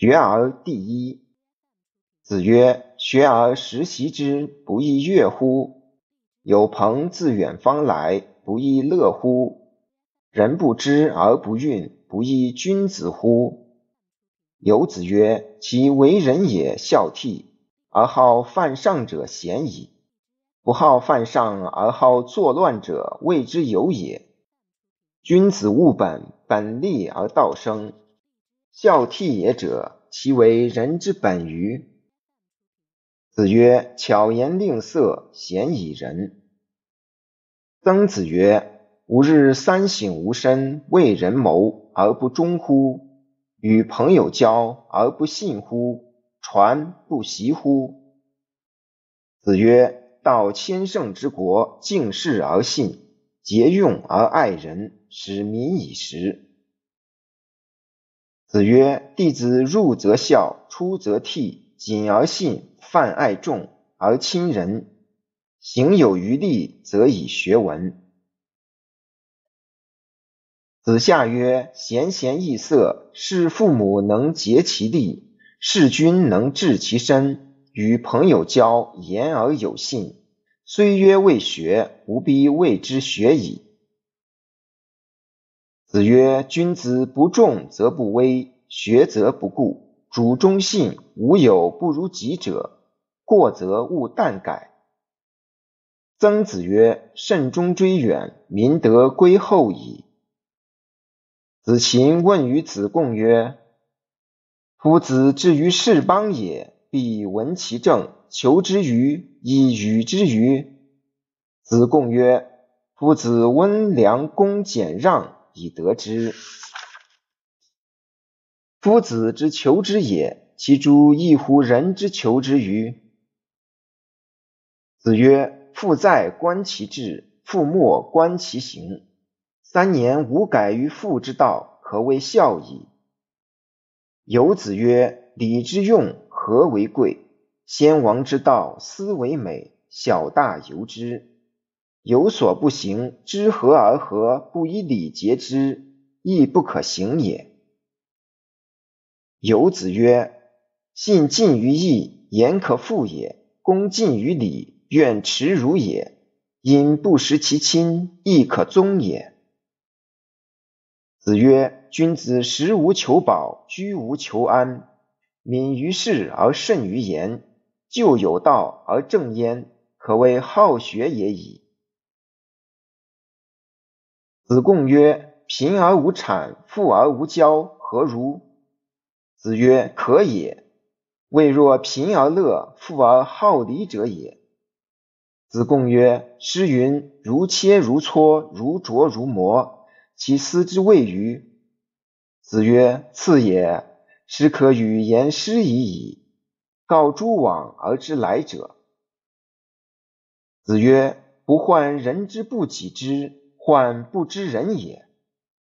学而第一。子曰：“学而时习之，不亦说乎？有朋自远方来，不亦乐乎？人不知而不愠，不亦君子乎？”有子曰：“其为人也孝悌，而好犯上者鲜矣；不好犯上而好作乱者，谓之有也。君子务本，本立而道生。孝悌也者，其为人之本与？”子曰：“巧言令色，鲜矣仁。”曾子曰：“吾日三省吾身：为人谋而不忠乎？与朋友交而不信乎？传不习乎？”子曰：“道千乘之国，敬事而信，节用而爱人，使民以时。”子曰：“弟子入则孝，出则悌，谨而信，泛爱众而亲仁，行有余力，则以学文。”子夏曰：“贤贤易色，事父母能竭其力，事君能治其身。与朋友交，言而有信，虽曰未学，吾必谓之学矣。”子曰：“君子不重则不威，学则不固。主忠信，无有不如己者。过则勿惮改。”曾子曰：“慎终追远，民德归厚矣。”子禽问于子贡曰：“夫子至于是邦也，必闻其政，求之于，以与之与？”子贡曰：“夫子温良恭俭让。”以得之。夫子之求之也，其诸异乎人之求之与？子曰：父在，观其志；父莫，观其行。三年无改于父之道，可谓孝矣。有子曰：礼之用，和为贵；先王之道，斯为美。小大由之。有所不行，知和而和，不以礼节之，亦不可行也。有子曰：“信近于义，言可复也；恭近于礼，愿耻辱也。因不识其亲，亦可宗也。”子曰：“君子食无求饱，居无求安，敏于事而慎于言，就有道而正焉，可谓好学也已。”子贡曰：“贫而无谄，富而无骄，何如？”子曰：“可也。未若贫而乐，富而好礼者也。”子贡曰：“诗云：‘如切如磋，如琢如磨’，其斯之谓与？”子曰：“次也。诗可与言诗已矣。告诸往而知来者。”子曰：“不患人之不己知。”患不知人也。